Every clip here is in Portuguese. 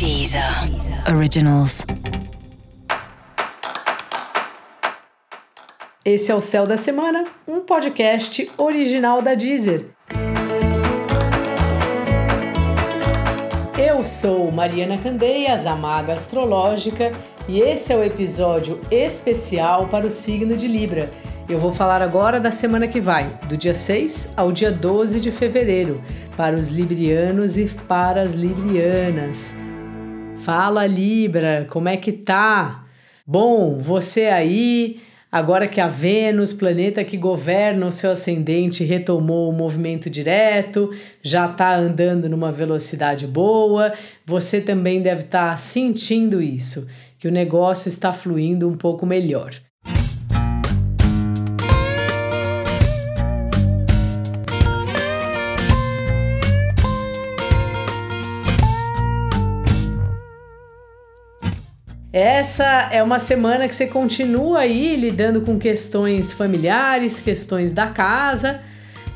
Deezer Originals. Esse é o Céu da Semana, um podcast original da Deezer. Eu sou Mariana Candeias, a maga astrológica, e esse é o episódio especial para o signo de Libra. Eu vou falar agora da semana que vai, do dia 6 ao dia 12 de fevereiro, para os librianos e para as librianas. Fala Libra, como é que tá? Bom, você aí, agora que a Vênus, planeta que governa o seu ascendente, retomou o movimento direto, já tá andando numa velocidade boa, você também deve estar tá sentindo isso, que o negócio está fluindo um pouco melhor. Essa é uma semana que você continua aí lidando com questões familiares, questões da casa,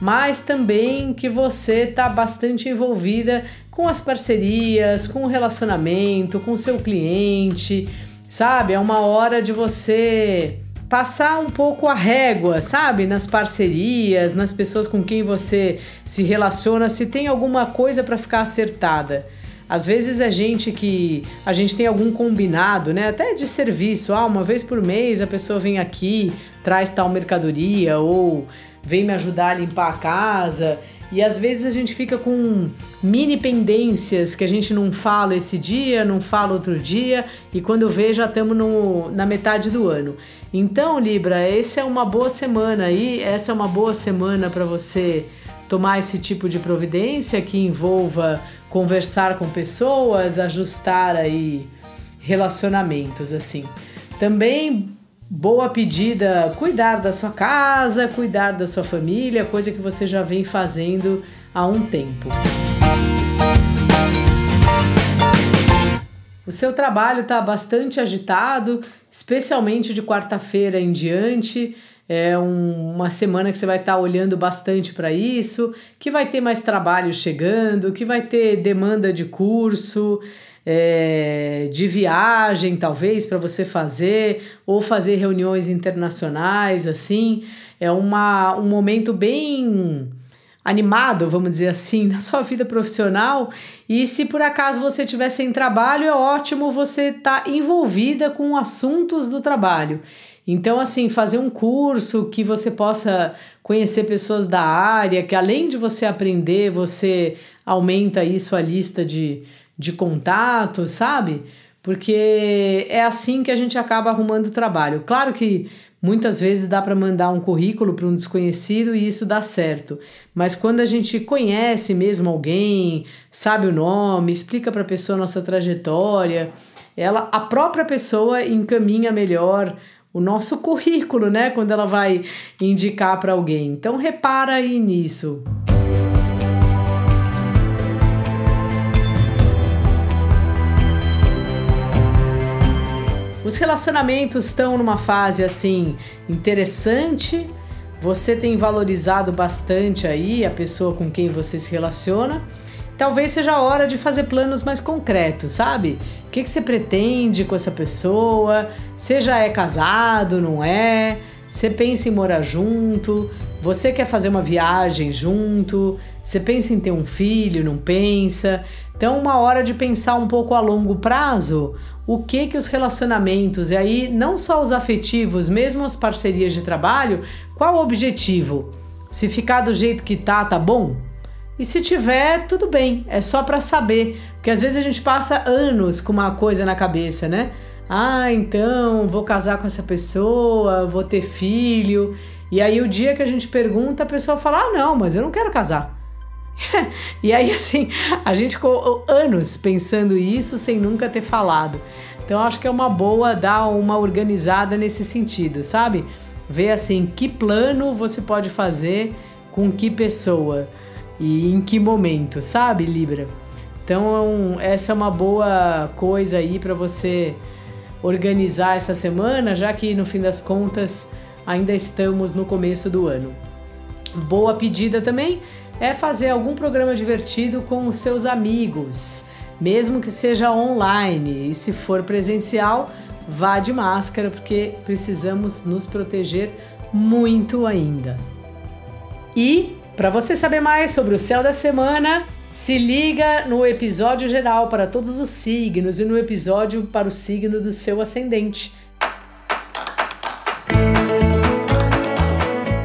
mas também que você está bastante envolvida com as parcerias, com o relacionamento, com o seu cliente, sabe? É uma hora de você passar um pouco a régua, sabe? Nas parcerias, nas pessoas com quem você se relaciona, se tem alguma coisa para ficar acertada. Às vezes é gente que a gente tem algum combinado, né? Até de serviço. Ah, uma vez por mês a pessoa vem aqui, traz tal mercadoria ou vem me ajudar a limpar a casa. E às vezes a gente fica com mini pendências que a gente não fala esse dia, não fala outro dia, e quando vê já estamos na metade do ano. Então, Libra, essa é uma boa semana aí, essa é uma boa semana para você tomar esse tipo de providência que envolva conversar com pessoas, ajustar aí relacionamentos assim. Também boa pedida cuidar da sua casa, cuidar da sua família, coisa que você já vem fazendo há um tempo. O seu trabalho está bastante agitado, especialmente de quarta-feira em diante. É um, uma semana que você vai estar tá olhando bastante para isso, que vai ter mais trabalho chegando, que vai ter demanda de curso, é, de viagem, talvez, para você fazer, ou fazer reuniões internacionais, assim. É uma, um momento bem animado, vamos dizer assim, na sua vida profissional. E se por acaso você estiver sem trabalho, é ótimo você estar tá envolvida com assuntos do trabalho. Então, assim, fazer um curso que você possa conhecer pessoas da área, que além de você aprender, você aumenta aí sua lista de, de contatos, sabe? Porque é assim que a gente acaba arrumando trabalho. Claro que muitas vezes dá para mandar um currículo para um desconhecido e isso dá certo. Mas quando a gente conhece mesmo alguém, sabe o nome, explica para a pessoa nossa trajetória, ela a própria pessoa encaminha melhor o nosso currículo, né, quando ela vai indicar para alguém. Então repara aí nisso. Os relacionamentos estão numa fase assim interessante. Você tem valorizado bastante aí a pessoa com quem você se relaciona talvez seja a hora de fazer planos mais concretos, sabe? O que, que você pretende com essa pessoa? Você já é casado, não é? Você pensa em morar junto? Você quer fazer uma viagem junto? Você pensa em ter um filho, não pensa? Então, uma hora de pensar um pouco a longo prazo o que que os relacionamentos, e aí não só os afetivos, mesmo as parcerias de trabalho, qual o objetivo? Se ficar do jeito que tá, tá bom? E se tiver, tudo bem, é só para saber, porque às vezes a gente passa anos com uma coisa na cabeça, né? Ah, então vou casar com essa pessoa, vou ter filho. E aí o dia que a gente pergunta, a pessoa fala: "Ah, não, mas eu não quero casar". e aí assim, a gente ficou anos pensando isso sem nunca ter falado. Então acho que é uma boa dar uma organizada nesse sentido, sabe? Ver assim que plano você pode fazer com que pessoa e em que momento, sabe, Libra? Então, essa é uma boa coisa aí para você organizar essa semana, já que no fim das contas ainda estamos no começo do ano. Boa pedida também é fazer algum programa divertido com os seus amigos. mesmo que seja online. E se for presencial, vá de máscara, porque precisamos nos proteger muito ainda. E para você saber mais sobre o céu da semana, se liga no episódio geral para todos os signos e no episódio para o signo do seu ascendente.